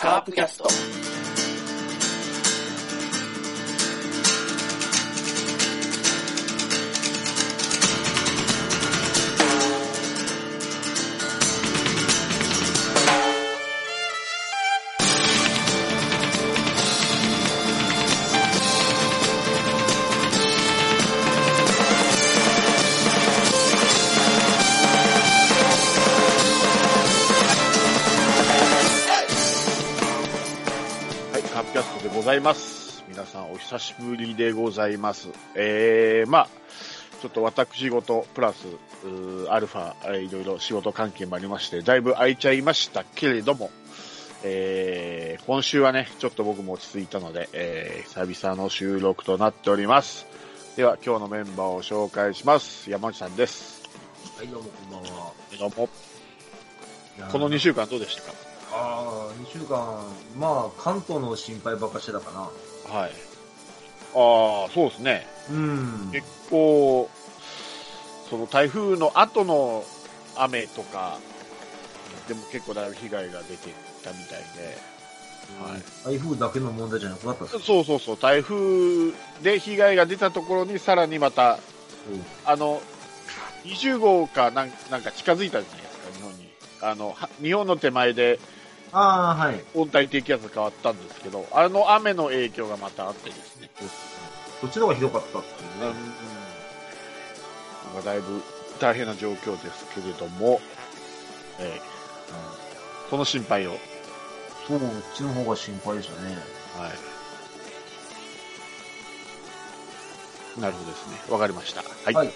カープキャスト。久しぶりでございます。えー、まあ、ちょっと私事プラス、アルファ、えーいろいろ仕事関係もありまして、だいぶ空いちゃいましたけれども、えー、今週はね、ちょっと僕も落ち着いたので、えー、久々の収録となっております。では、今日のメンバーを紹介します。山内さんです。はい、どうもこんばんは。どうも。この2週間どうでしたか？ああ、2週間、まあ、関東の心配ばっかしてたかな。はい。ああ、そうですね。うん。結構、その台風の後の雨とか、でも結構だいぶ被害が出てたみたいで、はい台風だけの問題じゃなくなったそうそうそう、台風で被害が出たところにさらにまた、あの、20号かなんなんか近づいたじゃないですか、日本に。あの、は日本の手前でああ、はい。温帯低気圧が変わったんですけど、あの雨の影響がまたあってですね。こっちの方がひどかったっていううん、ね。なんかだいぶ大変な状況ですけれども、えーその心配を、はい。そう、こっちの方が心配でしたね。なるほどですね。わかりました。はい。はい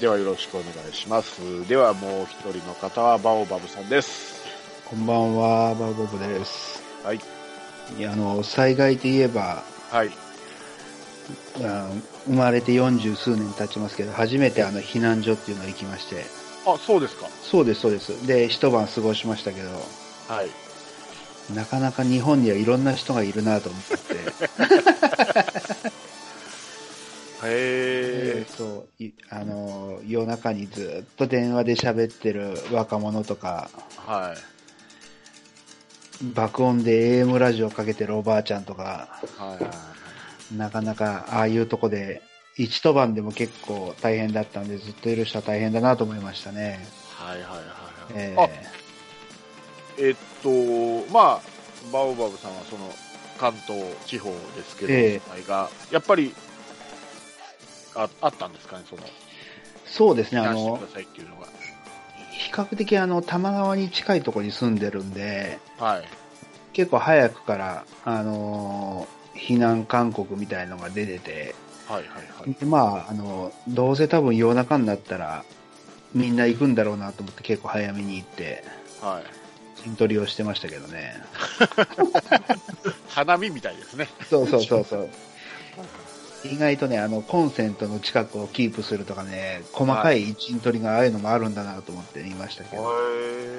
ではよろしくお願いします。ではもう一人の方はバオバブさんです。こんばんは、バーボブです。はい。いや、あの、災害といえば、はい。あ生まれて四十数年経ちますけど、初めてあの、避難所っていうのに行きまして、あ、そうですか。そうです、そうです。で、一晩過ごしましたけど、はい。なかなか日本にはいろんな人がいるなと思って、へでそう、いあの、夜中にずっと電話で喋ってる若者とか、ー。はい。爆音で AM ラジオかけてるおばあちゃんとか、はいはいはい。なかなかああいうとこで、一晩でも結構大変だったんで、ずっといる人は大変だなと思いましたね。はいはいはいはい。えあ、えっと、まあ、バオバブさんはその関東地方ですけど、ええ被害がやっぱりああったんですかね、その、そうですね、あの。比較的あの、多摩川に近いところに住んでるんで、はい。結構早くから、あのー避難勧告みたいのが出てて、はいはいはい。でまあ、あの、どうせ多分夜中になったら、みんな行くんだろうなと思って結構早めに行って、はい。筋トレをしてましたけどね。花見みたいですね。そうそうそうそう。意外とね、あの、コンセントの近くをキープするとかね、細かい陣取りがああいうのもあるんだなと思って言いましたけど、へ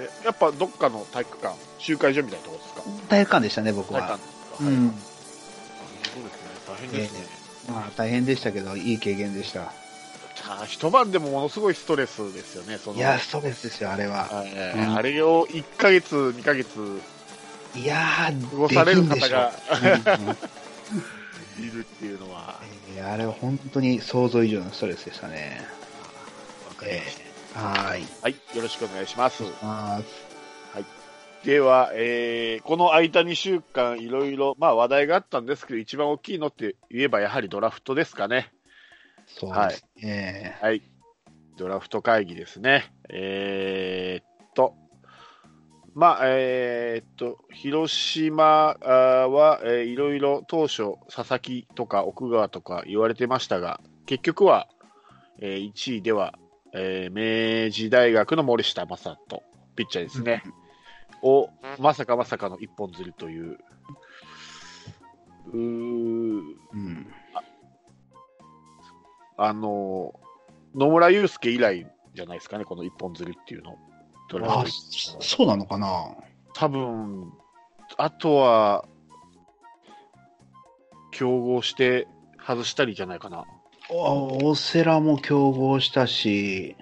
えやっぱどっかの体育館、集会所みたいなところですか？体育館でしたね、僕は体育館。はいうん。そうですね。大変ですね。まあ大変でしたけど、いい経験でした。あー一晩でもものすごいストレスですよね、その。いや、ストレスですよ、あれは。はいうんあれを1ヶ月、2ヶ月いやー、過ごされる方がうん いるっていうのは、えーあれは本当に想像以上のストレスでしたね。わかりえましたー、はーい。はい、よろしくお願いします。あでは、えー、この空いた2週間、いろいろ、まあ話題があったんですけど、一番大きいのって言えば、やはりドラフトですかね。ーそうですね。はい。ドラフト会議ですね。えー、まあ、えー、っと、広島は、えーいろいろ当初、佐々木とか奥川とか言われてましたが、結局は、えー1位では、えー明治大学の森下正人、ピッチャーですね。を、まさかまさかの一本釣りという、うーうん。あの、野村祐介以来じゃないですかね、この一本釣りっていうの。ドラあそうなのかな？多分、あとは、競合して外したりじゃないかな。あ大瀬良も競合したし、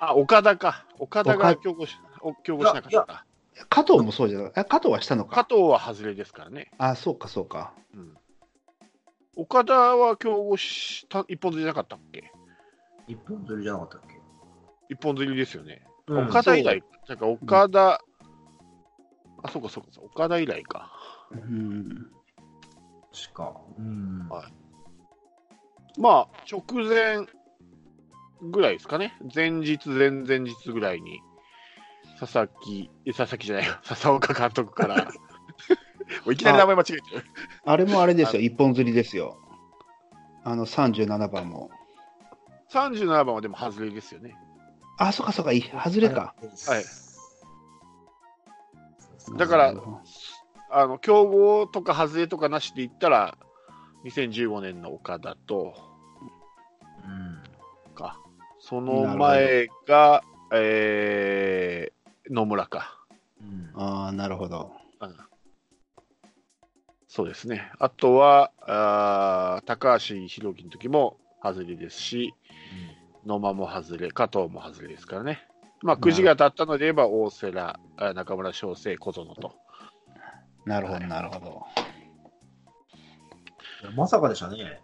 あ、岡田か。岡田が競合し、お競合しなかった。加藤もそうじゃない？あ加藤はしたのか？加藤は外れですからね。あ、そうか、そうか。うん、岡田は競合した一本釣りじゃなかったっけ？一本釣りじゃなかったっけ？一本釣りですよね。うん岡田以来、なんか岡田、あ、そうかそうかそう、岡田以来か。うん。確か。うん。はいまあ、直前ぐらいですかね。前日、前々日ぐらいに、佐々木、え佐々木じゃないよ、笹岡監督から、いきなり名前間違えてる。あれもあれですよ、一本釣りですよ。あの、37番も。37番はでも外れですよね。あ、そうか、そうか、い外れか。はいだからあの競合とか外れとかなしで言ったら、2015年の岡田とうん。か、その前が、えー野村か。うん。ああ、なるほど。うんそうですね。あとは、あー高橋宏樹の時も外れですし、野間も外れ、加藤も外れですからね。まあ、くじが当たったので言えば、大瀬良、あ中村翔成、小園と。なるほど、なるほど。まさかでしたね。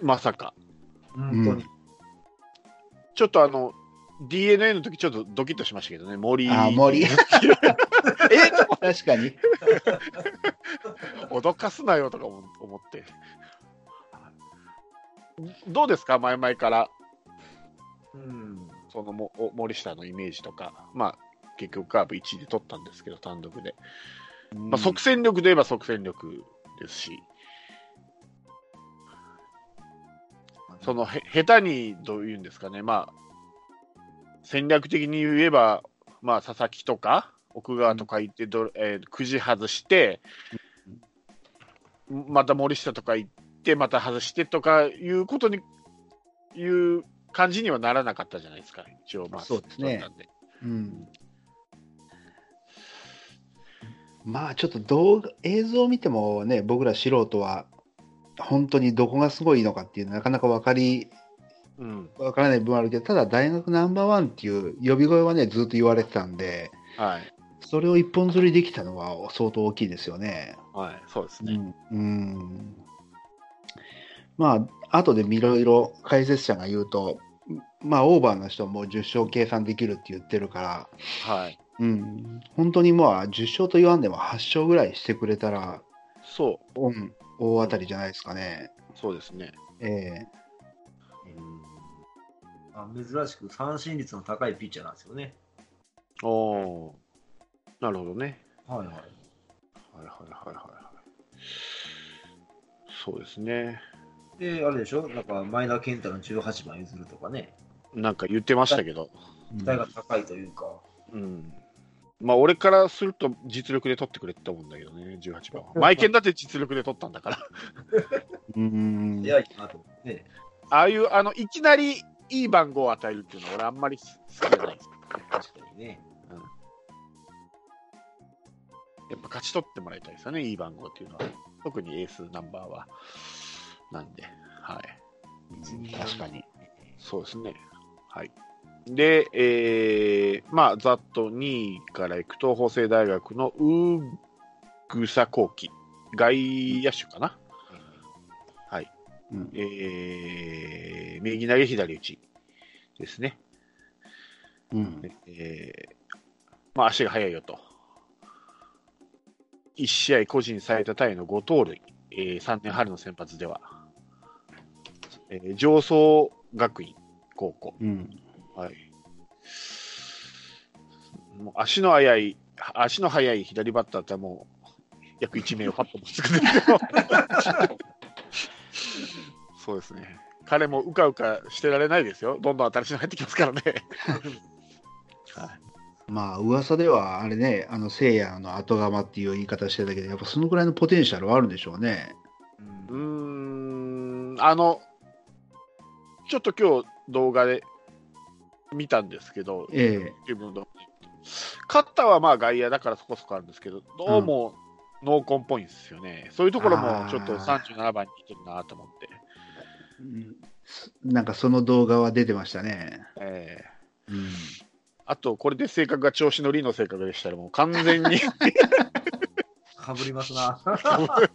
まさか。本当に。ちょっとあの、DNA の時ちょっとドキッとしましたけどね、森。あー森 え？確かに。脅かすなよとか思思って。どうですか、前々から、うん。そのもお森下のイメージとか、まあ、結局カーブ1位で取ったんですけど、単独で。まあ、即戦力で言えば即戦力ですし、そのへ下手にどういうんですかね、まあ、戦略的に言えば、まあ、佐々木とか奥川とか行ってど、えーくじ外して、また森下とか行って、また外してとかいうことに、いう感じにはならなかったじゃないですか、一応、まあ、そうですねうん。まあちょっと動画、映像を見てもね、僕ら素人は、本当にどこがすごいのかっていうのはなかなか分かり、うん、分からない部分あるけど、ただ大学ナンバーワンっていう呼び声はね、ずっと言われてたんで、はい、それを一本釣りできたのは相当大きいですよね。はい、そうですね。うん。うんまあ、後でいろいろ解説者が言うと、まあ、オーバーの人はもう10勝計算できるって言ってるから、はい、うん、本当にまあ10勝と言わんでも8勝ぐらいしてくれたら、そう、うん、大当たりじゃないですかね。そうですね。えあ珍しく三振率の高いピッチャーなんですよね。おおーなるほどね。はいはい。はいはいはいはいはい。そうですね。で、あれでしょ？なんか、前田健太の18番譲るとかね。なんか言ってましたけど、期待が高いというか。うん。まあ、俺からすると実力で取ってくれって思うんだけどね、18番は。マイケンだって実力で取ったんだから。え うん、早いなと思ってね。ああいう、あの、いきなりいい番号を与えるっていうのは俺あんまり好きじゃないです。確かにね。やっぱ勝ち取ってもらいたいですよね、いい番号っていうのは。特にエースナンバーは。なんで、はい。確かに。そうですね。はい。で、えー、まあ、ざっと2位からいくと、法政大学のウーグサコウキ、外野手かな？はい。うんえー、右投げ左打ちですね。うんえー、まあ、足が速いよと。1試合個人最多タイの5盗塁、えー、3年春の先発では、えー、上層学院高校、うんはい。もう足の速い、足の速い左バッターってもう、約1名をパッと そうですね。彼もうかうかしてられないですよ。どんどん新しいの入ってきますからね。はいまあ噂ではあれね、あの聖夜の後釜っていう言い方してたけど、やっぱそのぐらいのポテンシャルはあるんでしょうね。うーん、あの、ちょっと今日動画で見たんですけど、え YouTube の動画カッターはまあ外野だからそこそこあるんですけど、どうも濃紺っぽいんですよね。そういうところもちょっとあー37番に似てるなと思って。えなんかその動画は出てましたね。えーうん、あと、これで性格が調子乗りの性格でしたら、もう完全に、かぶりますな。は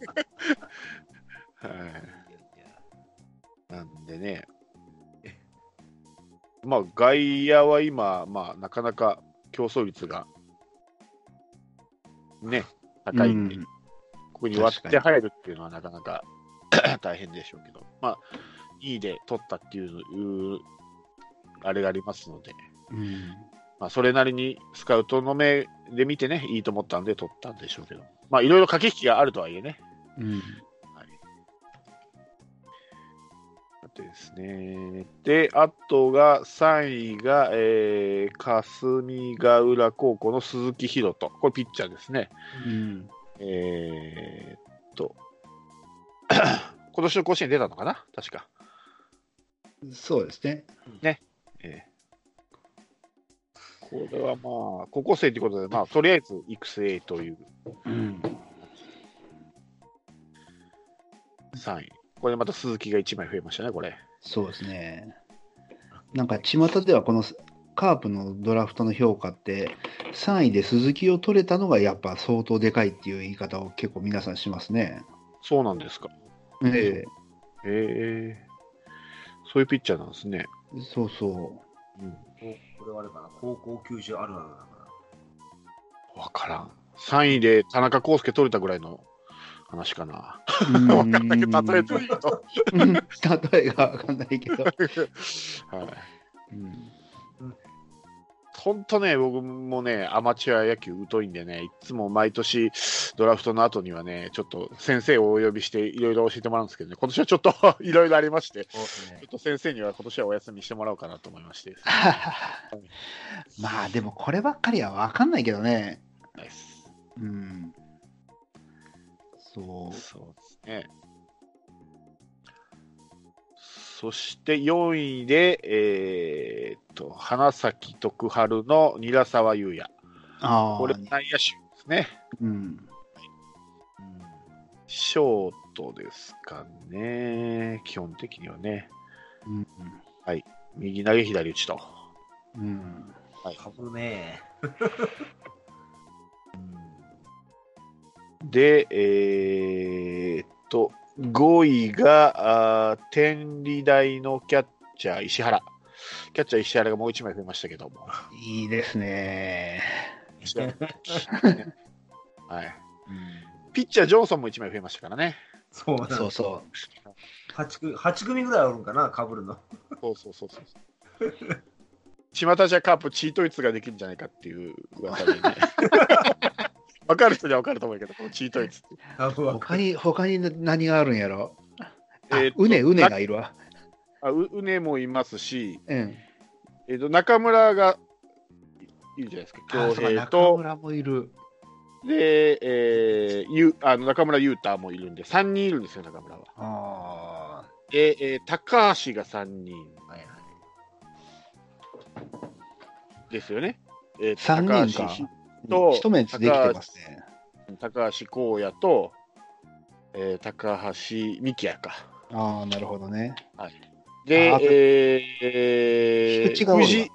い、なんでね、まあ、外野は今、まあ、なかなか競争率がね、高いんで、うん。ここに割って入るっていうのはなかなか 大変でしょうけど、まあ、2位で取ったっていう、うあれがありますので、うん。まあ、それなりにスカウトの目で見てね、いいと思ったんで取ったんでしょうけど、まあ、いろいろ駆け引きがあるとはいえね、うんですね。で、あとが、3位が、えー、霞ヶ浦高校の鈴木宏斗。これピッチャーですね。うんえーっと、今年の甲子園出たのかな？確か。そうですね。えーこれはまあ、高校生ということで、まあ、とりあえず育成といううん3位。これでまた鈴木が1枚増えましたね、これ。そうですね。なんか、巷ではこのカープのドラフトの評価って、3位で鈴木を取れたのがやっぱ相当でかいっていう言い方を結構皆さんしますね。そうなんですか。ええー、そういうピッチャーなんですね。えそうそうんこれはあれかな、高校球児あるあるだかわからん。3位で田中康介取れたぐらいの話かな。う。わかんないけど、例えと。うん例えがわかんないけど。はい。うん本当ね、僕もね、アマチュア野球疎いんでね、いつも毎年ドラフトの後にはね、ちょっと先生をお呼びしていろいろ教えてもらうんですけどね、今年はちょっと いろいろありまして、ねょっ。と先生には今年はお休みしてもらおうかなと思いまして。まあでもこればっかりはわかんないけどね。ナイスうん。そう。そうですね。そして4位で、えーっと、花咲徳栄の韮沢優也。ああ。これ内野手ですね。うん。ショートですかね。基本的にはね。うん。右投げ左打ちと。うん。かぶるね。で、えーっと、5位が、天理大のキャッチャー石原。キャッチャー石原がもう1枚増えましたけども。いいですね。はい。ピッチャージョンソンも1枚増えましたからね。そうそうそ8組 ,8 組ぐらいあるんかな、かぶるの。そうそうそうそう。巷じゃカープチートイツができるんじゃないかっていう噂でね。わかる人にはわかると思うけど、このチートイツって。他に、他に何があるんやろ？あえうね、うねがいるわ。あううねもいますし、うん。えー、と中村がいるじゃないですか、あそうか恭平中と、村もいる。で、えー、ゆあの中村優太もいるんで、3人いるんですよ、中村は。あで、えー高橋が3人はいはいですよね。えー三人か高橋あ。と一目できてますね。高橋光也と、えー高橋幹也か。ああ、なるほどね。であ、えーえー菊池が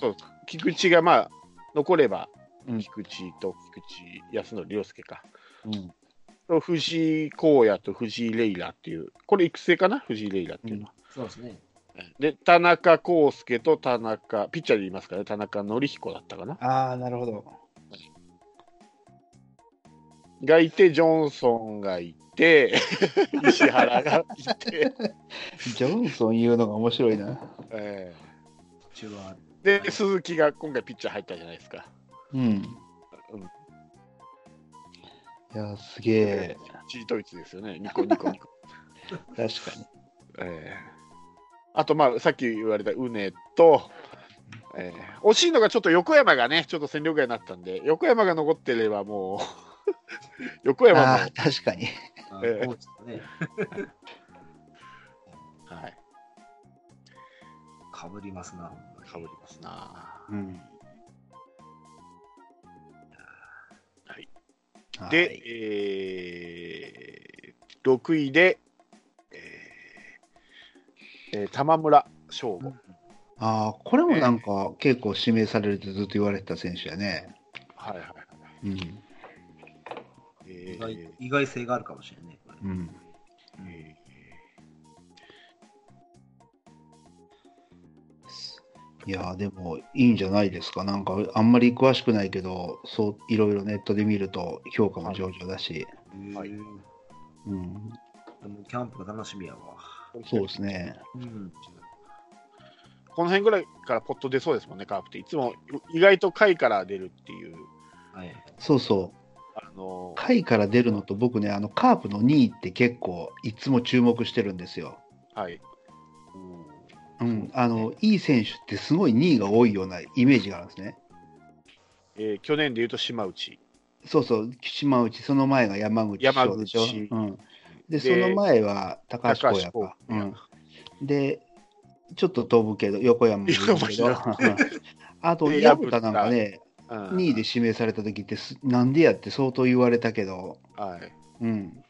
そう菊池がまあ残れば、うん菊池と菊池康則亮介か。うん。と藤井光也と藤井レイラっていう、これ育成かな？藤井レイラっていうのは。そうですね。で、田中康介と田中、ピッチャーで言いますからね、田中則彦だったかな。ああ、なるほど。がいて、ジョンソンがいて、石原がいて、ジョンソン言うのが面白いな。えーで、鈴木が今回ピッチャー入ったじゃないですか。うん。いや、すげえ。チートイツですよね、ニコニコニコ。確かに。えーあと、まあ、さっき言われたウネと、えー惜しいのがちょっと横山がね、ちょっと戦力外になったんで、横山が残ってればもう、横山も、ああ、確かに。あええね、はい、かぶりますな、かぶりますな。うん。はいはい。で、えー、6位で、えーえー玉村翔吾。あああ、これもなんか結構指名されるってずっと言われてた選手やね。はいはい。うん。え意外ー意外性があるかもしれない。これうん。えいやーでもいいんじゃないですか。なんかあんまり詳しくないけど、そういろいろネットで見ると評価も上々だし、はいうん、でもキャンプが楽しみやわ。ーそうですね。うん。この辺ぐらいからポット出そうですもんね、カープって。いつも意外と下位から出るっていう、はい。そうそう。あの下位から出るのと僕ね、あのカープの2位って結構いつも注目してるんですよ。はい、うん、あのいい選手ってすごい2位が多いようなイメージがあるんですね。えー去年でいうと島内、そうそう、島内、その前が山口山翔でしょ？口うん、で、でその前は高橋光也か。光うん、で、ちょっと飛ぶけど、横山もいるけど、あと、で薮田なんかね、うん2位で指名された時ってす、なんでやって相当言われたけど、はい。うん、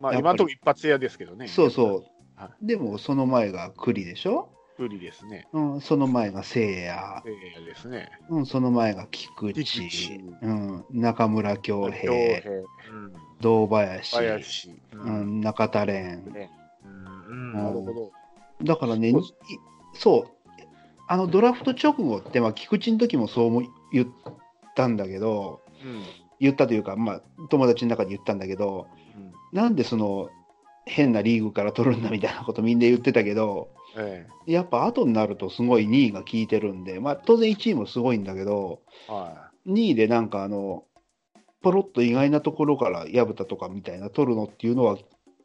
まあ、今のところ一発屋ですけどね、そうそう。は。でも、その前が栗でしょ、不利ですね、うん、その前が聖也、えーですね、うん、その前が菊池。菊池、うん、中村恭恭平、平、うん。堂林、林、う。うん。ん、中田蓮。ね、うん。なるほど、だからね、そういそう、あのドラフト直後って、まあ、菊池の時もそうも言ったんだけど、うん。言ったというか、まあ、友達の中で言ったんだけど、うん。なんでその変なリーグから取るんだみたいなことみんな言ってたけど、えやっぱ後になるとすごい2位が効いてるんで、まあ、当然1位もすごいんだけど、えは2位でなんかあの、ポロッと意外なところから薮田とかみたいな取るのっていうのは、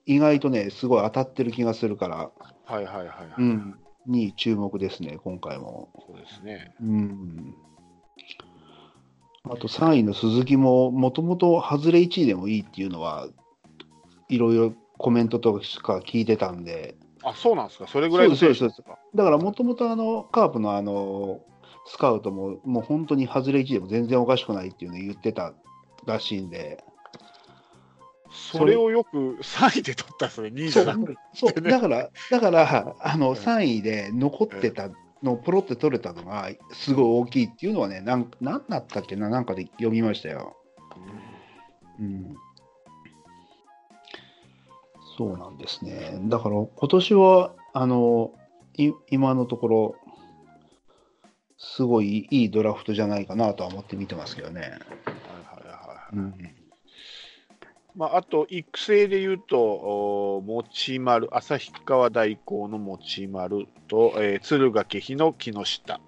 意外とね、すごい当たってる気がするから、い、はいはいはいはい、うん、2位注目ですね、今回も。そうですね、うん。あと3位の鈴木も、もともと外れ1位でもいいっていうのは、いろいろコメントとか聞いてたんで、あそうなんですか、それぐらいの選手ですか、だからもともとあのカープのあのスカウトも、もう本当に外れ1位でも全然おかしくないっていうのを言ってたらしいんで、それをよく3位で取ったんですね、2位じゃなくて、そうだから、だからあの3位で残ってたのをポロって取れたのが、すごい大きいっていうのはね、なんなんだったっけな、なんかで読みましたよ。うんそうなんですね。だから今年は、あの、い今のところ、すごいいいドラフトじゃないかなとは思って見てますけどね。はいはいはいうん、まあ、あと育成でいうと、お持丸、旭川大高の持丸と、えー、敦賀気比の木下、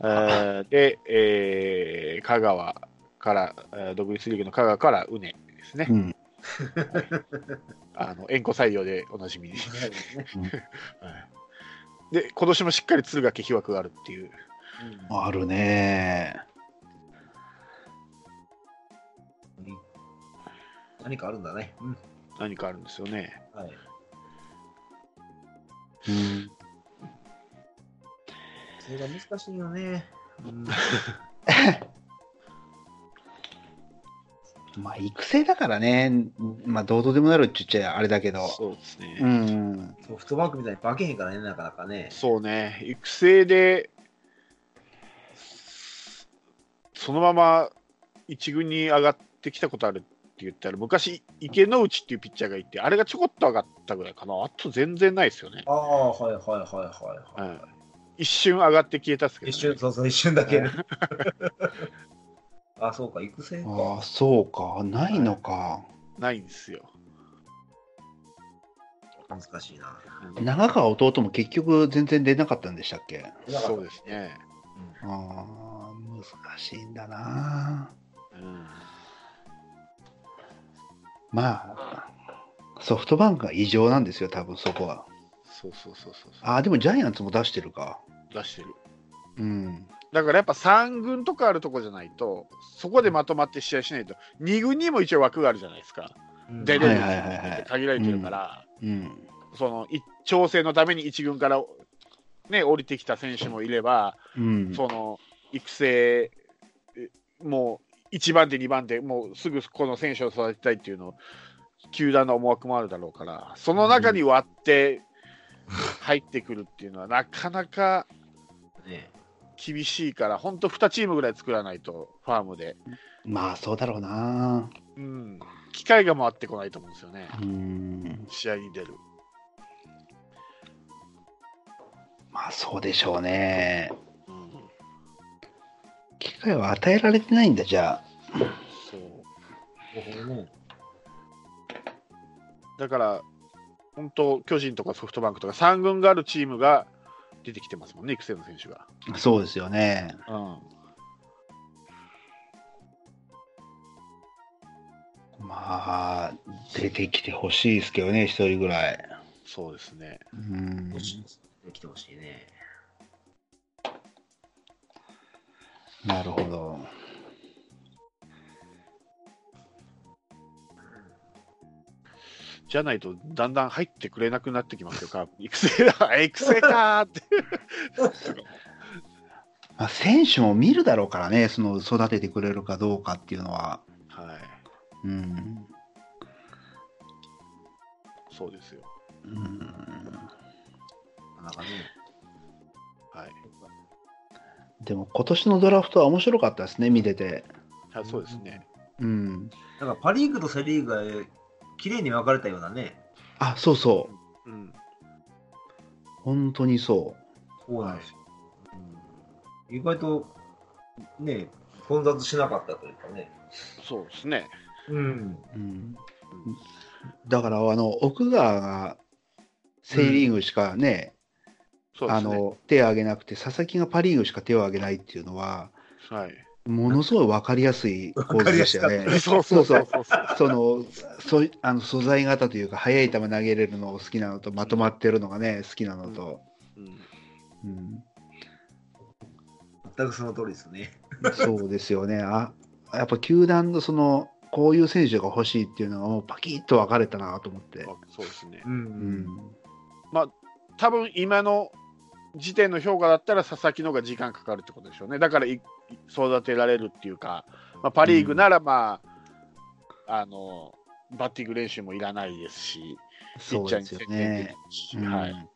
えー で、えー香川から、えー独立リーグの香川から畝ですね、うん。あの縁故採用でおなじみ。に、うん。はい。で今年もしっかり敦賀気比枠があるっていう、あるね。何かあるんだね。うん。何かあるんですよね。はい。うんそれが難しいよね。うん。まあ、育成だからね、まあ、どうとでもなるって言っちゃあれだけど、そうですね。うん、ソフトバンクみたいに化けへんからね、なかなかね。そうね、育成で、そのまま一軍に上がってきたことあるって言ったら、昔、池之内っていうピッチャーがいて、あれがちょこっと上がったぐらいかな、あと全然ないですよね。ああ、はいはいはいはい、はいうん一瞬上がって消えたっすけど、ね、一瞬、そうそう、一瞬だけ。あ、そうか、育成あかあ、。そうか、ないのか。ないんですよ。難しいな。うん長川弟も結局全然出なかったんでしたっけ？そうですね。ああ、難しいんだな。うんまあ、ソフトバンクが異常なんですよ、多分そこは。そうそうそうそうああ、でもジャイアンツも出してるか。出してる。うん。だからやっぱ3軍とかあるとこじゃないと、そこでまとまって試合しないと、2軍にも一応枠があるじゃないですか。うん出れるはいはいはいはい限られてるから、うん。そのい調整のために1軍から、ね、降りてきた選手もいれば、うん。その育成、えもう1番手、2番手、もうすぐこの選手を育てたいっていうのを、球団の思惑もあるだろうから、その中に割って入ってくるっていうのは、なかなかね。厳しいから、本当2チームぐらい作らないと、ファームで。まあ、そうだろうな。うん。機会が回ってこないと思うんですよね。うん。試合に出る。まあ、そうでしょうね。うん。機会は与えられてないんだ、じゃあ。そう。なるほどね。だから、本当、巨人とかソフトバンクとか、3軍があるチームが出てきてますもんね、育成の選手が。そうですよね。うん。まあ、出てきてほしいですけどね、一人ぐらい。そうですね。うん。できてほしいね。なるほど。じゃないと、だんだん入ってくれなくなってきますよ、カープ。育成だ、育成かーって。まあ、選手も見るだろうからね、その育ててくれるかどうかっていうのは。はい。うん。そうですよ。うんなかなかね。はい。でも今年のドラフトは面白かったですね、見てて。はい、そうですね。うん。だからパ・リーグとセ・リーグが綺麗に分かれたようなね。あ、そうそう。うん。本当にそそうなんですよ。うん、意外と、ね、混雑しなかったというかね。そうですね。うん。う。うん。だから、あの、奥川がセ・リーグしかね、ね。の、手を挙げなくて、佐々木がパ・リーグしか手を挙げないっていうのは、はい。ものすごい分かりやすい 構図でしたよね。そうそうそうそう。そのそあの素材型というか、速い球投げれるのを好きなのと、まとまってるのがね、好きなのと、うんうん全くその通りですね。そうですよね。あやっぱ球団のその、こういう選手が欲しいっていうのが、もうパキッと分かれたなと思って。そうですねう。。うんん、多分今の時点の評価だったら佐々木の方が時間かかるってことでしょうね。だからい育てられるっていうか、まあ、パ・リーグならまあ、あのバッティング練習もいらないですし、ピそうですッチャーに専よね念できる。し、うんはい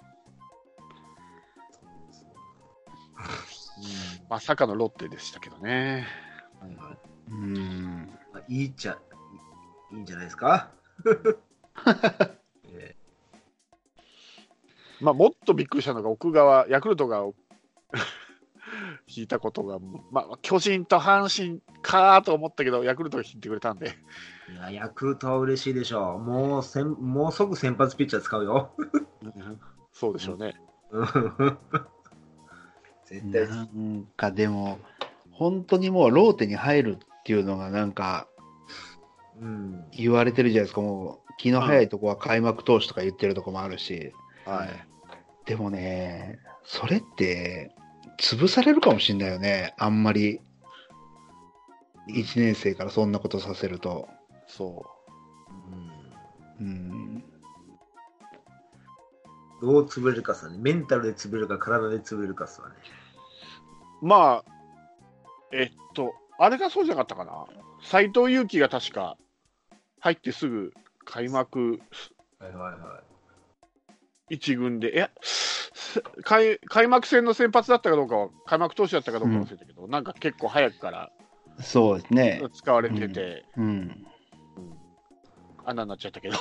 まさかのロッテでしたけどね。はいはいうんまあ、いいっちゃいいんじゃないですか？えまあ、もっとびっくりしたのが奥川、ヤクルトが 引いたことが、まあ、巨人と阪神かと思ったけど、ヤクルトが引いてくれたんで、ーいやヤクルトは嬉しいでしょう。もうせんもう即先発ピッチャー使うよ。そうでしょうね。うん絶対なんかでも、本当にもうローテに入るっていうのがなんかうん。言われてるじゃないですか、もう気の早いとこは開幕投手とか言ってるとこもあるし、はい。でもね、それって潰されるかもしれないよね、あんまり1年生からそんなことさせると。そうん、どう潰れるかさね。メンタルで潰れるか、体で潰れるかさね。う。まあ、えっと、あれがそうじゃなかったかな。斎藤佑樹が確か入ってすぐ開幕はいはいは一軍で、いやす開開幕戦の先発だったかどうかは、開幕投手だったかどうか忘れたけど、なんか結構早くからそうですね。使われてて、うん。うん穴になっちゃったけど。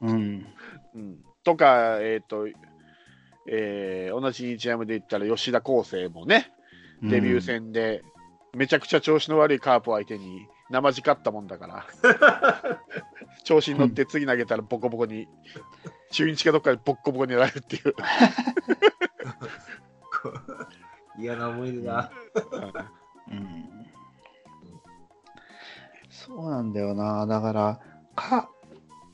うん。うん、とか、えっ、と、えー同じ日ハムで言ったら吉田康生もね、デビュー戦でめちゃくちゃ調子の悪いカープ相手に生地勝ったもんだから、調子に乗って次投げたらボコボコに、中日かどっかでボッコボコにやられるっていう。い。嫌な思い出だ。うんそうなんだよな。だから、か、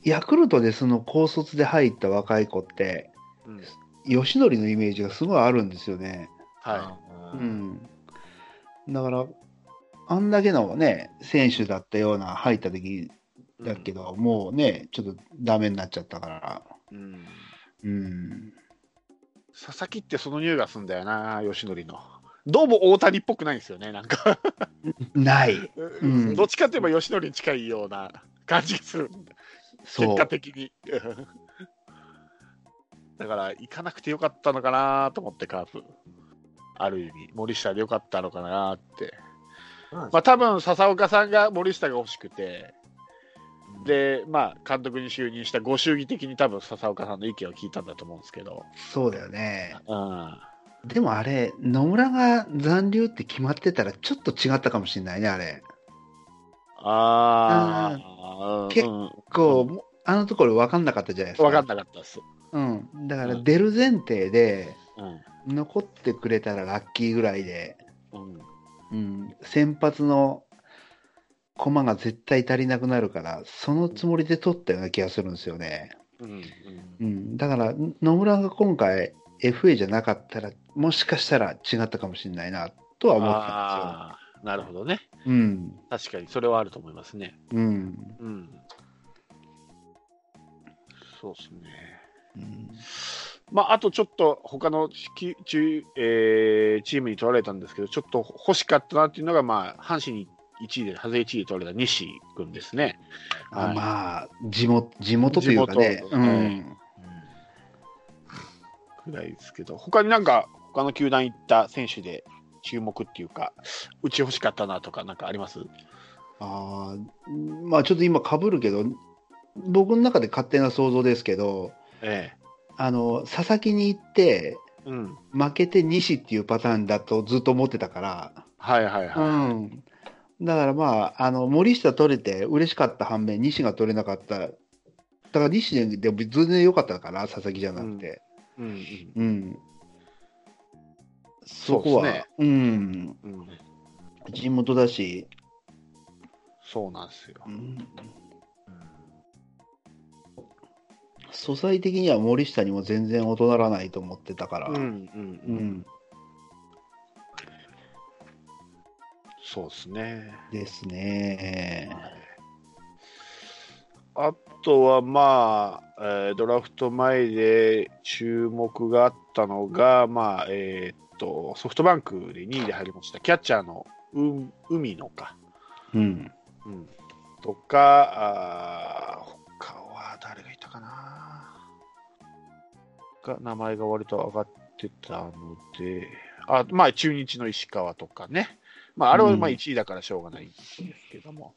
ヤクルトでその高卒で入った若い子って、うん吉典のイメージがすごいあるんですよね。はうん。だから、あんだけのね、選手だったような入った時い。だけど、もうね、ちょっとダメになっちゃったから。うんうん。佐々木ってその匂いがするんだよな、吉典の。どうも大谷っぽくないんですよね、なんか。ない。んどっちかといえば吉典に近いような感じがする。結果。的に。だから、行かなくてよかったのかなと思って、カープ。ある意味、森下でよかったのかなって。まあまあ多分笹岡さんが森下が欲しくて、で、まあ監督に就任したご祝儀的に多分笹岡さんの意見を聞いたんだと思うんですけど、そうだよね。うん、でもあれ、野村が残留って決まってたら、ちょっと違ったかもしれないね、あれ。ああ、結こう、あのところ分かんなかったじゃないですか。分かんなかったです。うん。だからうん。出る前提で、うん。残ってくれたらラッキーぐらいで、うんうん、先発の駒が絶対足りなくなるから、そのつもりで取ったような気がするんですよね。うんうん、だから、野村が今回 FA じゃなかったら、もしかしたら違ったかもしれないな、とは思ってたああ、なるほどね。んですよ。うん。確かに、それはあると思いますね。うん。うん。そうですね。うんまあ、あとちょっと他のき中、えーチームに取られたんですけど、ちょっと欲しかったなっていうのが、まあ、阪神に1位で、外れ1位で取られた西君ですね。あはい。まあ地元、地元というかね、地元うん、ぐらいですけど、他になんか、他の球団行った選手で注目っていうか、うち欲しかったなとか、なんかあります？あーまあちょっと今かぶるけど、僕の中で勝手な想像ですけど、えあの佐々木に行って、え。うん。負けて西っていうパターンだとずっと思ってたから、はいはいはい。うん、だからまあ、あの森下取れて嬉しかった反面、西が取れなかった、だから西でも全然良かったから、佐々木じゃなくて、うんうんうん、そこは、そうねうん、うん。地元だし、そうなんですよ。うん素材的には森下にも全然劣らないと思ってたから、うんうんううん。んそうですね。ですね。あとは、まあ、えードラフト前で注目があったのが、まあえーっとソフトバンクで2位で入りました、キャッチャーのう海野か、うん。うん、とか、あかなが名前が割と上がってたので、あまあ、中日の石川とかね、まあ、あれはまあうん1位だからしょうがないんですけども。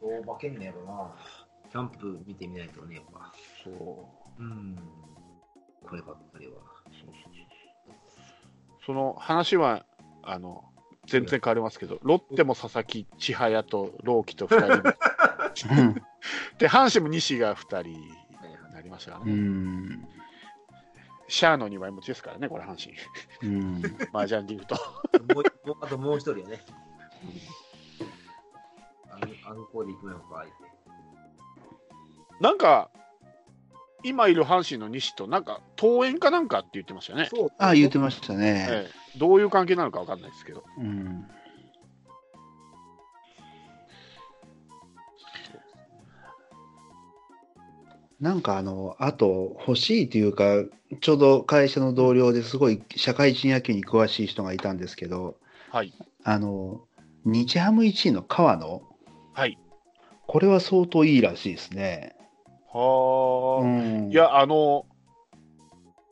どう負けんねやろな。キャンプ見てみないとね、やっぱ。そううん。こればっかりは。その話はあの全然変わりますけど、ロッテも佐々木千早と朗希と2人うんで 阪神も西が2人になりましたからうね、ん。シャアの2枚持ちですからね、これ、阪神、うん。麻雀でいうと。もうあともう一人やね。あの子で行くのか、相手。なんか、今いる阪神の西と、なんか、登園かなんかって言ってましたよね、そうあ、言ってましたね。ええどういう関係なのか分かんないですけど、うん。なんかあの、あと欲しいというか、ちょうど会社の同僚ですごい社会人野球に詳しい人がいたんですけど、はい、あの、日ハム1位の川野、はい、これは相当いいらしいですね。はあ、うん。い、や、あの、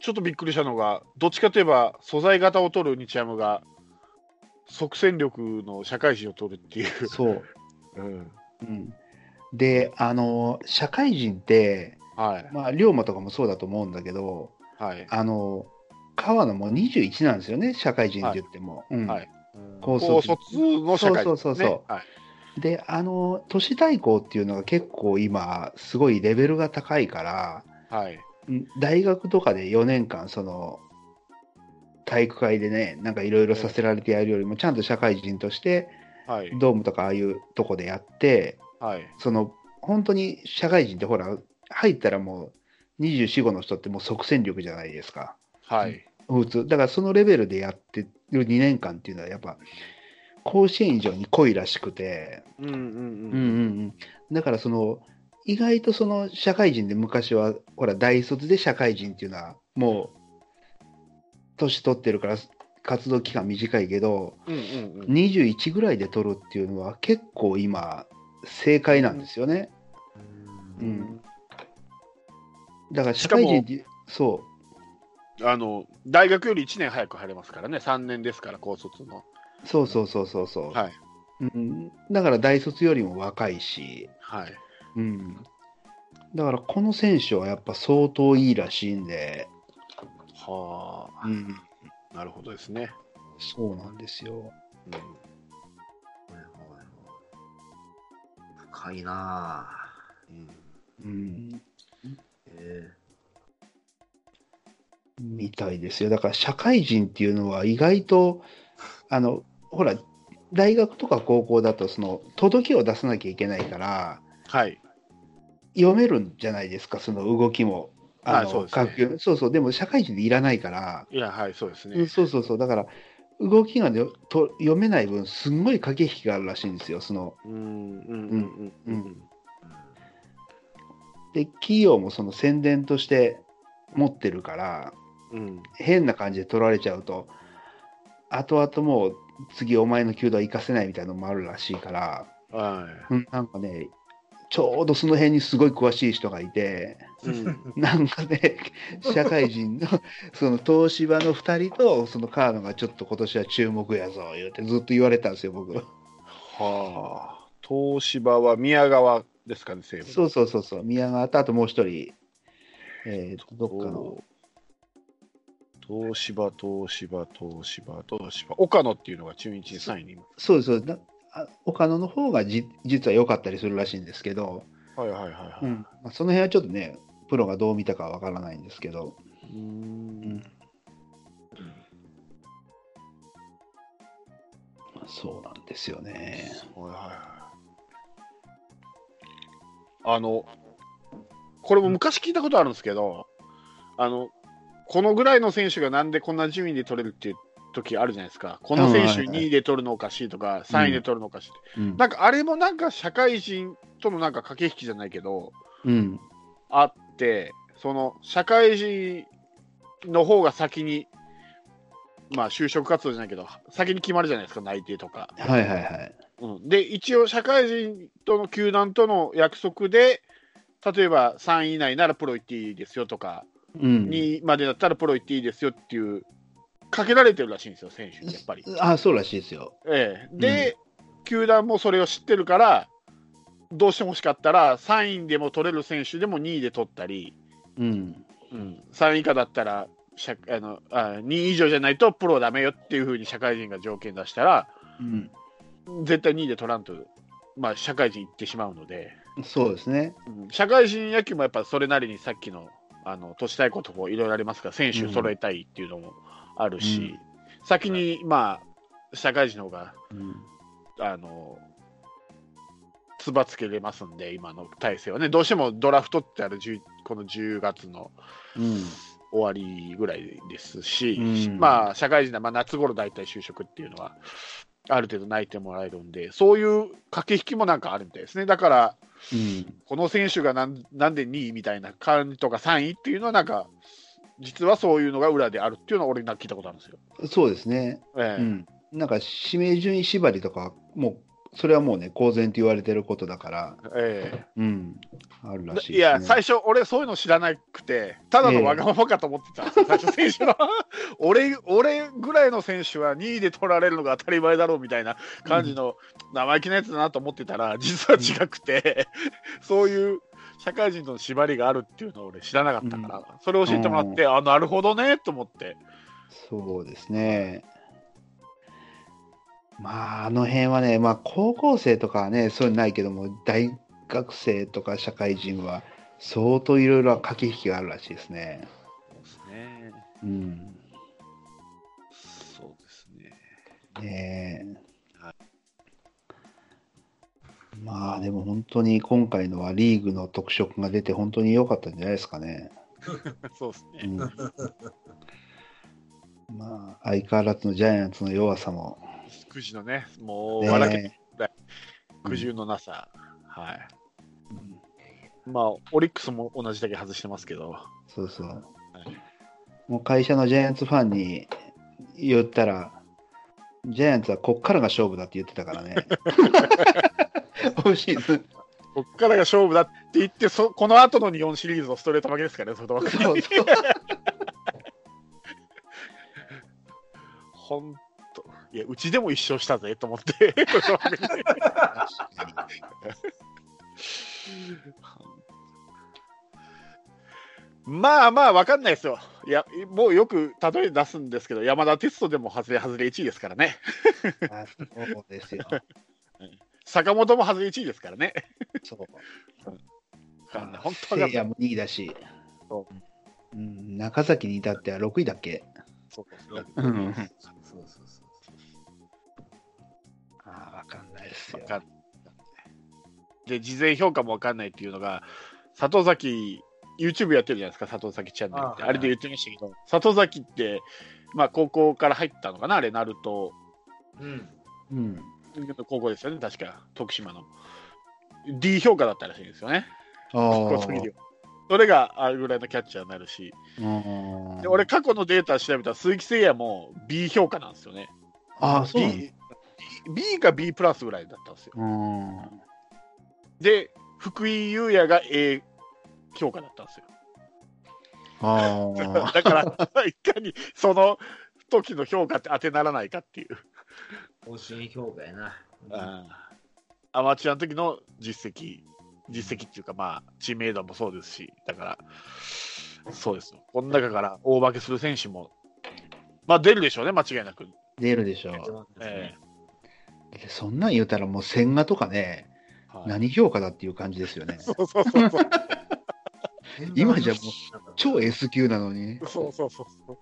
ちょっとびっくりしたのが、どっちかといえば、素材型を取る日ハムが、即戦力の社会人を取るっていう。そう。うん、うん、で、あの、社会人って、はい、まあ、龍馬とかもそうだと思うんだけど、はい、あの、川野も21なんですよね、社会人って言っても。うん。はい。高高卒卒の社会人ね。そうそうそうそう。はい、で、あの、都市対抗っていうのが結構今、すごいレベルが高いから、はい、うん大学とかで4年間、その、体育会でね、なんかいろいろさせられてやるよりも、ちゃんと社会人として、はい、ドームとかああいうとこでやって、はい、その、本当に社会人ってほら、入ったらもう、24、5の人ってもう即戦力じゃないですか。はい、普通。だからそのレベルでやってる2年間っていうのはやっぱ甲子園以上に濃いらしくて、うんうんうん。うんうんうん。だからその意外とその社会人で昔はほら大卒で社会人っていうのはもう年取ってるから活動期間短いけどうんうんうん、21ぐらいで取るっていうのは結構今正解なんですよね。うんだから社会人って、そあの大学より1年早く入れますからね、3年ですから、高卒の。う、そうそうそうそうそう、はい。うん。だから大卒よりも若いし、はい。うん。だからこの選手はやっぱ相当いいらしいんで、はあ、うん、なるほどですね。そうなんですよ。うん深いなぁ。うんうん。えみたいですよ。だから社会人っていうのは意外と、あの、ほら、大学とか高校だと、その、届けを出さなきゃいけないから、はい。読めるんじゃないですか、その動きも。のあそうですね学級そうそう、でも社会人でいらないから、いや、はい、そうですうんね。そうそうそう、だから、動きが、ね、と読めない分、すんごい駆け引きがあるらしいんですよ。そのうん、うん、うん、うん。で、企業もその宣伝として持ってるから、うん。変な感じで取られちゃうと、後々もう次お前の球団行かせないみたいなのもあるらしいから、はうんなんかね、ちょうどその辺にすごい詳しい人がいて、い。うん。なんかね、社会人の その東芝の2人とその川野がちょっと今年は注目やぞ言うてずっと言われたんですよ、僕。はあ。東芝は宮川ですかね、西武。そうそうそうそう、宮川とあともう一人、えーと、どっかの、東芝、東芝、東芝、東芝。岡野っていうのが中日3位にいまそうです、そうです岡野の方がじ実は良かったりするらしいんですけど、はいはいはいはい。まあ、その辺はちょっとね、プロがどう見たかわからないんですけど、うーん。そうなんですよね。はいはいはい。あの、これも昔聞いたことあるんですけど、あの、このぐらいの選手がなんでこんな順位で取れるっていう時あるじゃないですか。この選手はいはい2位で取るのおかしいとか、3位で取るのおかしい。うんなんかあれもなんか社会人とのなんか駆け引きじゃないけど、うん、あって、その社会人の方が先に、まあ就職活動じゃないけど、先に決まるじゃないですか、内定とか。はいはいはい。うん、で、一応、社会人との球団との約束で、例えば3位以内ならプロ行っていいですよとか、うん、2位までだったらプロ行っていいですよっていう、かけられてるらしいんですよ、選手に、やっぱり。あそうらしいですよ。ええ、で、球団もそれを知ってるから、どうしても欲しかったら、3位でも取れる選手でも2位で取ったり、うん、うん、3位以下だったら社あのあ、2位以上じゃないとプロダメよっていうふうに社会人が条件出したら、うん、絶対2位で取らんと、まあ、社会人行ってしまうので。そうですね。うん社会人野球もやっぱそれなりにさっきのあのとしたいこともいろいろありますから、選手揃えたいっていうのもあるし、先に、まあ、社会人の方がうん、あのつばつけれますんで、今の体制はね、どうしてもドラフトってある10この10月のうん、終わりぐらいですし、うん。まあ、社会人はまあ夏頃大体就職っていうのは、ある程度泣いてもらえるんで、そういう駆け引きもなんかあるみたいですね。だからうん、この選手がなんなんで2位みたいな感じとか3位っていうのはなんか実はそういうのが裏であるっていうのは俺に聞いたことあるんですよ。そうですね。ええ。うん、なんか指名順位縛りとか、もう、それはもうね、公然と言われてることだから、えうん、あるえらしいね。いや最初俺そういうの知らなくてただのわがままかと思ってたんですよ、最初選手の俺俺ぐらいの選手は2位で取られるのが当たり前だろうみたいな感じの生意気なやつだなと思ってたら実は違くて、そういう社会人との縛りがあるっていうのを俺知らなかったから、それを教えてもらって、あなるほどねと思って。そうですね。まあ、あの辺はね、まあ、高校生とかはね、そういうのないけども、大学生とか社会人は、相当いろいろ駆け引きがあるらしいですね。そうですね。うん。そうですね。ねえはまあ、でも本当に今回のはリーグの特色が出て、本当に良かったんじゃないですかね。そうですね。うん、まあ、相変わらずのジャイアンツの弱さも、くじのね、もう、ね笑け苦渋のなさ、はい。まあ、オリックスも同じだけ外してますけど、そうそう。もう会社のジャイアンツファンに言ったら、ジャイアンツはこっからが勝負だって言ってたからね。今シーズン。オこっからが勝負だって言って、そこの後の日本シリーズのストレート負けですからね、ソフトバンクに。そうそう。ほんと、いや、うちでも一勝したぜと思って、まあまあ、わかんないですよ。いや、もうよく例え出すんですけど、山田哲人でも外れ外れ1位ですからね。あそうですよ。坂本も外れ1位ですからね。そう。わかんない本当わかんない聖夜も2位だしそ、うん、中崎に至っては6位だっけ？そうそううんそうそうそうああ、わかんないですよわ。かんで、事前評価もわかんないっていうのが、里崎、YouTube やってるじゃないですか、里崎チャンネルって。ああれで言ってましたけど、里崎って、まあ、高校から入ったのかな、あれ、ナルトうん。うん。高校ですよね、確か、徳島の。D 評価だったらしいんですよね、それがあれぐらいのキャッチャーになるし、あ。で俺、過去のデータ調べたら、鈴木誠也も B 評価なんですよね。ああ、そう B, B か B プラスぐらいだったんですよ。うん。で、福井優也が A 評価だったんですよ。ああ。だから、いかにその時の評価って当てならないかっていう、方針評価やな。アマチュアの時の実績、実績っていうか、まあ、知名度もそうですし、だから、そうですよ。この中から大化けする選手も、まあ、出るでしょうね、間違いなく。出るでしょえう。そんなん言うたらもう千賀とかね、えはい何評価だっていう感じですよね。そうそうそうそう。今じゃもう超 S 級なのに。そうそうそうそう。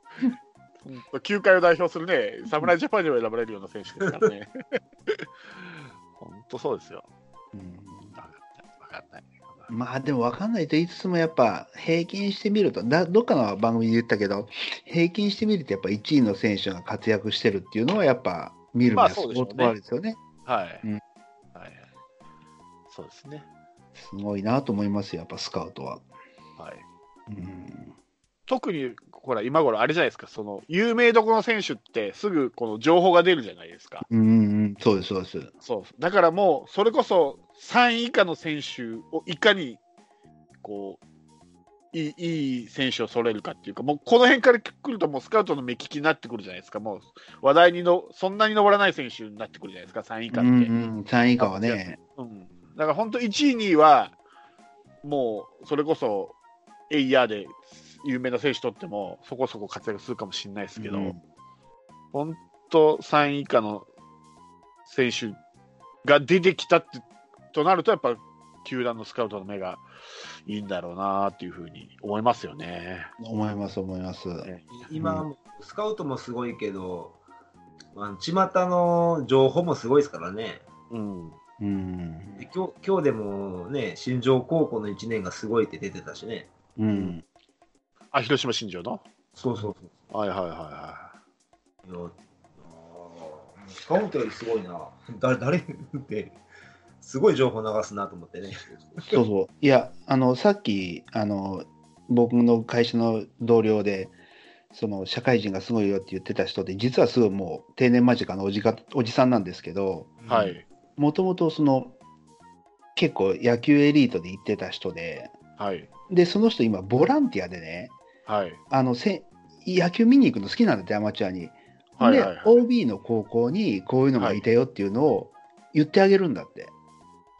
球界を代表するね、侍ジャパンにも選ばれるような選手ですからね。本当そうですよ。うん分かんない。分かんない。まあでも分かんないと言いつつもやっぱ平均してみるとだどっかの番組で言ったけど平均してみるとやっぱ1位の選手が活躍してるっていうのはやっぱ見るにまあは相そうでしょうね当あるですよね。はい。うんはい。そうですね。すごいなと思いますよやっぱスカウトは。はい。うん特に、ほら、今頃あれじゃないですか、その、有名どころの選手ってすぐこの情報が出るじゃないですか。うんうんそうですそうです。そう。だからもう、それこそ3位以下の選手をいかに、こう、いいいい選手を揃えるかっていうか、もうこの辺から来ると、もうスカウトの目利きになってくるじゃないですか、もう話題にの、そんなに上らない選手になってくるじゃないですか、3位以下って。うんうん3位以下はね。うん、だから本当、1位、2位は、もうそれこそ、エイヤーで有名な選手とっても、そこそこ活躍するかもしれないですけど、うん本当、3位以下の選手が出てきたってとなると、やっぱ球団のスカウトの目がいいんだろうなっていうふうに思いますよね。思います思います。ね今、もスカウトもすごいけど、まあ、巷の情報もすごいですからね。うん、うんで今日今日でもね、新庄高校の1年がすごいって出てたしね。うんあ、広島新庄の？そうそうそう。はいはいはいはいやあースカウトよりすごいな。だ誰って、すごい情報流すなと思ってね。そうそう。いや、あの、さっき、あの、僕の会社の同僚で、その社会人がすごいよって言ってた人で、実はすごいもう定年間近のおじかおじさんなんですけど、い。はい。もともとその、結構野球エリートで行ってた人で、はい。で、その人今、ボランティアでね、はい。あの、せ野球見に行くの好きなんだって、アマチュアに。で OB の高校にこういうのがいたよっていうのを言ってあげるんだって。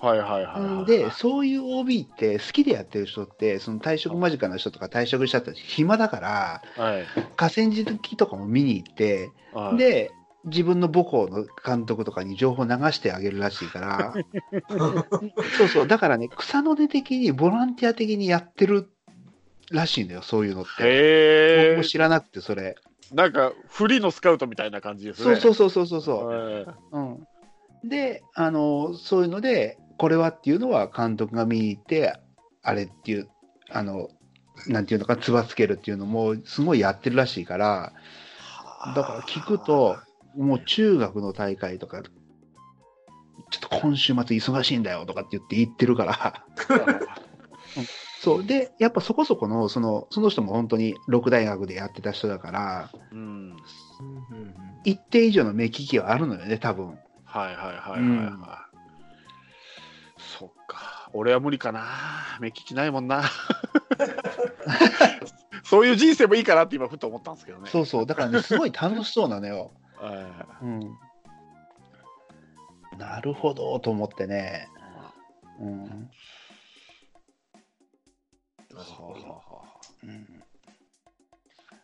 はいはいはいはい。で、そういう OB って好きでやってる人って、その退職間近な人とか退職した人暇だから、はい。河川敷とかも見に行って、はい、で、自分の母校の監督とかに情報流してあげるらしいから、そうそう、だからね、草の根的に、ボランティア的にやってるらしいのよ、そういうのって。へえ僕も。知らなくて、それ。なんか、フリーのスカウトみたいな感じですね。そうそうそうそうそううん、であのそういうのでこれはっていうのは監督が見に行ってあれっていうあのなんていうのかつばつけるっていうのもすごいやってるらしいからだから聞くともう中学の大会とかちょっと今週末忙しいんだよとかって言って言ってるから そうでやっぱそこそこのそのその人も本当に六大学でやってた人だからうん。一定以上の目利きはあるのよね多分。はいはいはいはいはい。うんそっか。俺は無理かな。目利きないもんな。そういう人生もいいかなって今、ふと思ったんですけどね。そうそう、だからね、すごい楽しそうなのよ。はうん。なるほどと思ってね。うん。いはあはうん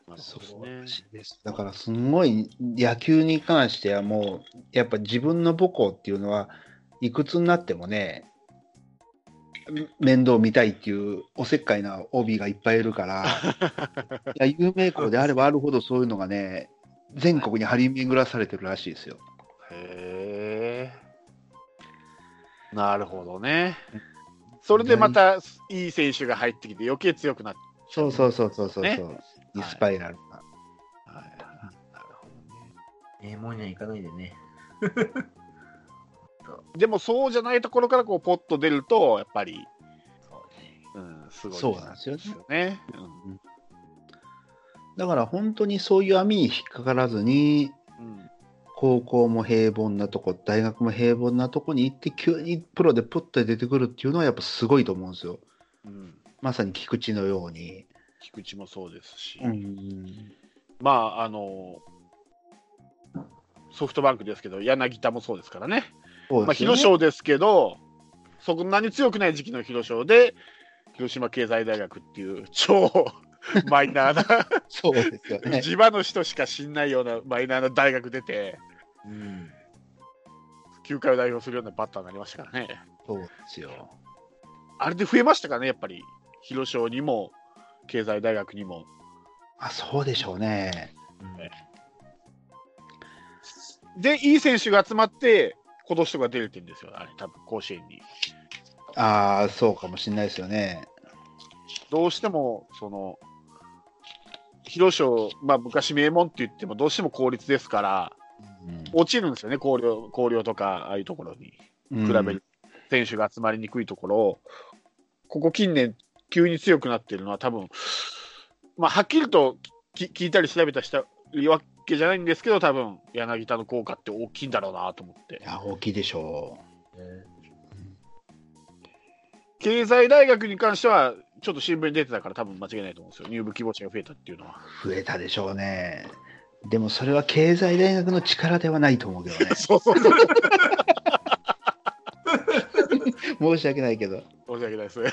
あなるそほどね。うです。だからすごい野球に関してはもうやっぱ自分の母校っていうのはいくつになってもね面倒見たいっていうおせっかいな OB がいっぱいいるから いや有名校であればあるほどそういうのがね全国に張り巡らされてるらしいですよ。へえ。なるほどね。それでまたいい選手が入ってきて余計強くなっそうそうそうそうそうそう、ね。いいスパイラルが。はい。なるほどね。ええもんには行かない。でね。でもそうじゃない。ところからこうポッと出るとやっぱり、そうね。うん、すごい。そうなんですよねね。だから本当にそうい。う網に引っかからずにうんうん高校も平凡なとこ、大学も平凡なとこに行って、急にプロでプッと出てくるっていうのはやっぱすごいと思うんですよ。うん、まさに菊池のように。菊池もそうですし、ん。まああのソフトバンクですけど柳田もそうですからね。まあ、広商ですけど、そんなに強くない時期の広商で、広島経済大学っていう超マイナーな、そうですよね。地場の人しか知んないようなマイナーな大学出て、うん。球界を代表するようなバッターになりましたからね。そうですよ。あれで増えましたかね、やっぱり、広商にも、経済大学にも。あ、そうでしょうね。で、いい選手が集まって、今年とか出れてるんですよ、あれ、多分甲子園に。ああ、そうかもしれないですよね。どうしても、その、広商、まあ、昔名門って言っても、どうしても公立ですから、落ちるんですよね、広陵広陵とか、ああいうところにうん比べる、選手が集まりにくいところを、ここ近年、急に強くなってるのは、多分まあはっきりとき聞いたり調べたりしたわけじゃないんですけど、多分柳田の効果って大きいんだろうなと思ってい。や、大きいでしょね経済大学に関しては、ちょっと新聞に出てたから、多分間違いないと思うんですよ、入部希望者が増えたっていうのは。う。増えたでしょうね。でもそれは経済大学の力ではないと思うけどね。そうそうそう、申し訳ないけど。申し訳ないですね。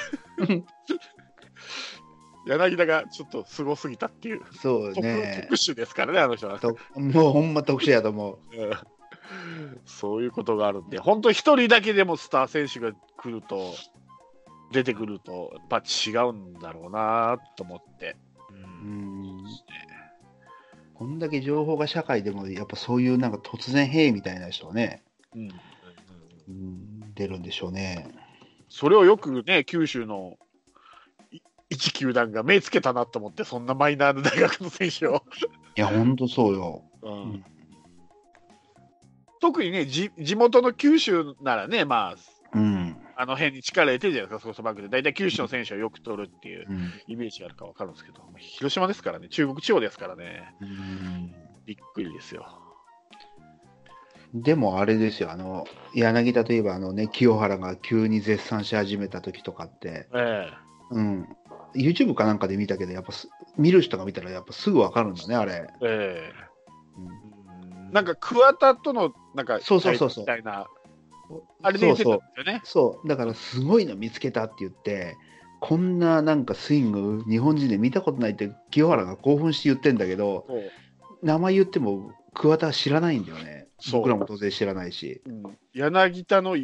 柳田がちょっとすごすぎたっていう、そう特ね。特殊ですからね、あの人は。ともうほんま特殊やと思う。うんそういうことがあるんで、本当、一人だけでもスター選手が来ると、出てくると、やっぱ違うんだろうなと思って。うんこんだけ情報が社会でもやっぱそういうなんか突然変異みたいな人はね、うん、うん、出るんでしょうね。それをよくね、九州のい一球団が目つけたなと思って、そんなマイナーな大学の選手を。いや、ほんとそうよ。うんん特にね地、地元の九州ならね、まあ、うん。あの辺に力入れてるじゃないですか、ソフトバンクで。大体九州の選手をよく取るっていううん。イメージがあるか分かるんですけど、広島ですからね、中国地方ですからね、うん。びっくりですよ。でもあれですよ、あの、柳田といえばあのね、清原が急に絶賛し始めた時とかって、えうん。YouTube かなんかで見たけど、やっぱす見る人が見たらやっぱすぐわかるんだね、あれ。ええ。うん。えなんか桑田とのなんかそうそうそうそう。みたいな、あれでたんですよね。そう、だからすごいの見つけたって言って、こんななんかスイング、日本人で見たことないって清原が興奮して言ってんだけど、そう名前言っても桑田は知らないんだよね。そう僕らも当然知らないし。うん柳田の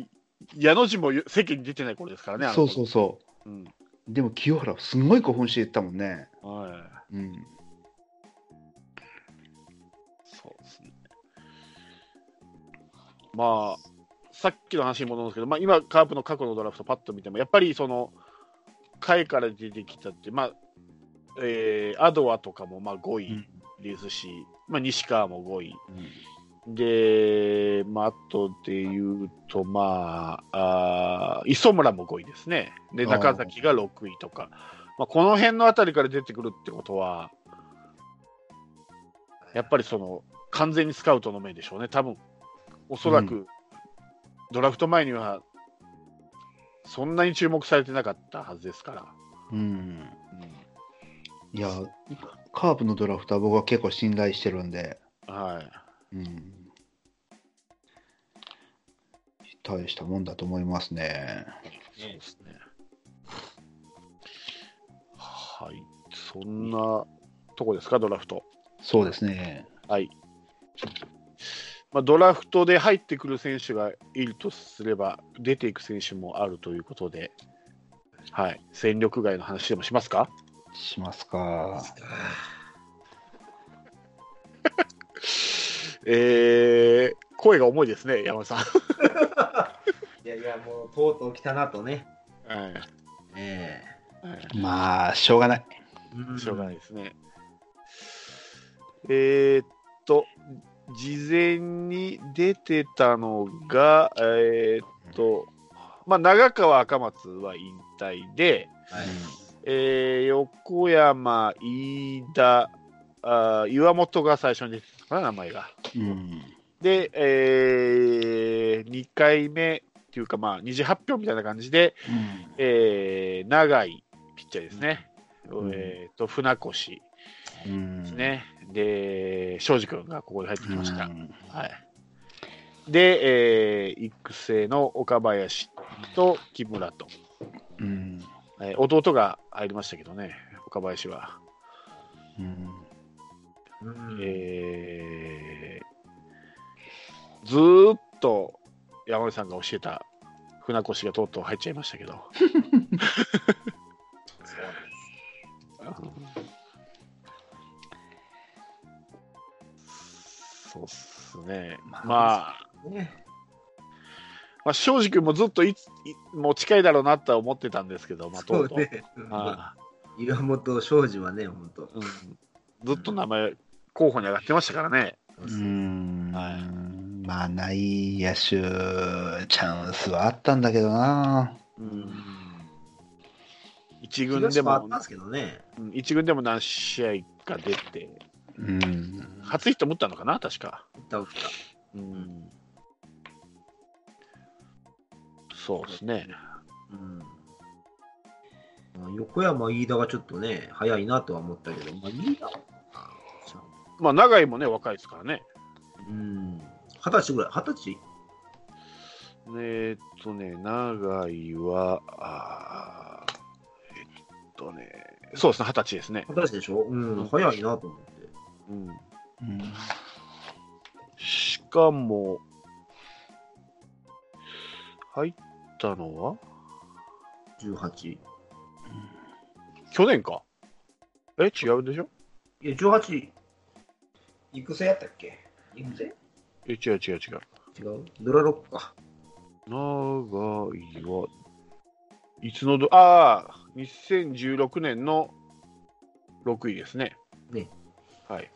矢の字も世間に出てない頃ですからね。そうそうそうんう。でも清原すごい興奮して言ったもんね。はうん。い、そうですね。まあ、さっきの話に戻るんですけど、まあ、今、カープの過去のドラフト、パッと見ても、やっぱりその、下位から出てきたって、まあ、えーアドアとかもまあ5位ですし、まあ、西川も5位。で、まあ、あとで言うと、まあ、あー磯村も5位ですね。で、中崎が6位とか。まあ、この辺のあたりから出てくるってことは、やっぱりその、完全にスカウトの目でしょうね。多分、おそらく、ドラフト前には、そんなに注目されてなかったはずですから。うん。うんいや、カープのドラフトは僕は結構信頼してるんで、はい。うん。大したもんだと思いますね。そうですね。はい。そんなとこですか、ドラフト。そうですね。はい。まあ、ドラフトで入ってくる選手がいるとすれば、出ていく選手もあるということで、はい。戦力外の話でもしますか？しますか。えー、声が重いですね、山田さん。いやいや、もうとうとう来たなとね。はいえはいまあ、しょうがない。えしょうがないですね。えーっと、事前に出てたのが、えーっと、まあ、長川赤松は引退で、はい。えー横山、飯田、あー岩本が最初に出てたのかな、名前が。うん。で、え2回目っていうか、まあ、二次発表みたいな感じで、うんえー長いピッチャーですね。うんえーと、船越うんですね。で、庄司君がここに入ってきました。うんはい。で、えー育成の岡林と木村と、うんえー弟が入りましたけどね、岡林は。うんうんえーずーっと山根さんが教えた船越がとうとう入っちゃいましたけど。そ うっすね。まあまあ、ねまあ、庄司君もずっといついもう近いだろうなとは思ってたんですけど、まあ、ととう。そううね。あ岩本庄司はね、本当。うん、ずっと名前候補に上がってましたからね。うんはいまあ、内野手、チャンスはあったんだけどな。うん、一軍東でも一軍でも何試合か出て、うん。初ヒット打ったのかな、確か。打った打った。うん、そうですね。うん。まあ横山、飯田がちょっとね、早いなとは思ったけど、まあ、飯田まあ、長井もね、若いですからね。うん。二十歳ぐらい、二十歳？えーっとね、長井は、あーえっとね、そうですね、二十歳ですね。二十歳でしょ？うん、早いなと思って。うん、うんしかも、入ったのは？18。去年か。え、違うでしょ？いや、18、育成やったっけ？育成え、違う違う違う。違う？ドラロックか。長井は、いつのど、ああ、2016年の6位ですね。ね。はい。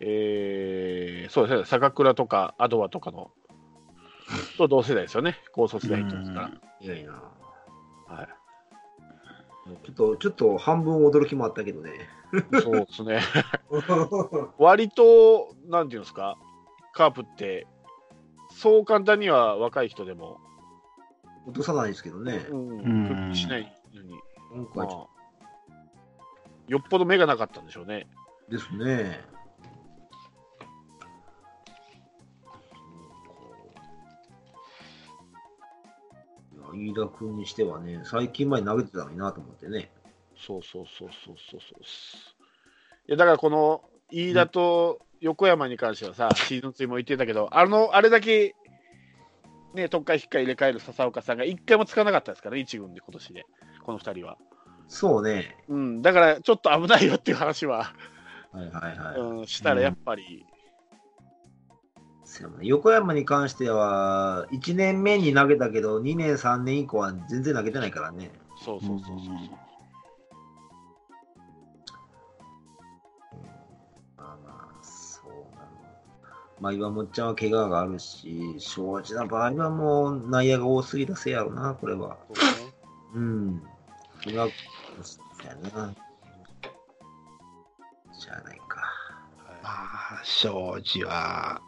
うんえー、そうですね、坂倉とかアドワとかの、と同世代ですよね、高卒代ですかいやいや。ら。はい。ちょっと、ちょっと半分驚きもあったけどね。そうですね。割と、なんていうんですか、カープって、そう簡単には若い人でも、落とさないですけどね。うん、しないのに、まあ、よっぽど目がなかったんでしょうね。ですね。飯田君にしてはね、最近前に投げてたのになと思ってね。そうそうそうそうそうそう。いやだからこの飯田と横山に関してはさ、シーズン2も言ってたけど、あのあれだけ、ね、特会引っか入れ替える笹岡さんが一回も使わなかったですからね、1軍で今年で、この2人は。そうね。うん、だからちょっと危ないよっていう話は、はいはいはい。うん、したらやっぱり、そうやな横山に関しては、1年目に投げたけど、2年、3年以降は全然投げてないからね。そうそうそうそう。まあまあ、そうなの。まあ、岩本ちゃんは怪我があるし、庄司の場合はもう内野が多すぎたせいやろな、これは。そうねうん。怪我、そうやな。じゃあないか。はいまあ、庄司は、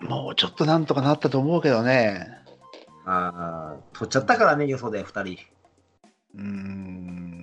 もうちょっとなんとかなったと思うけどね。ああ、取っちゃったからね、予想で2人。うーん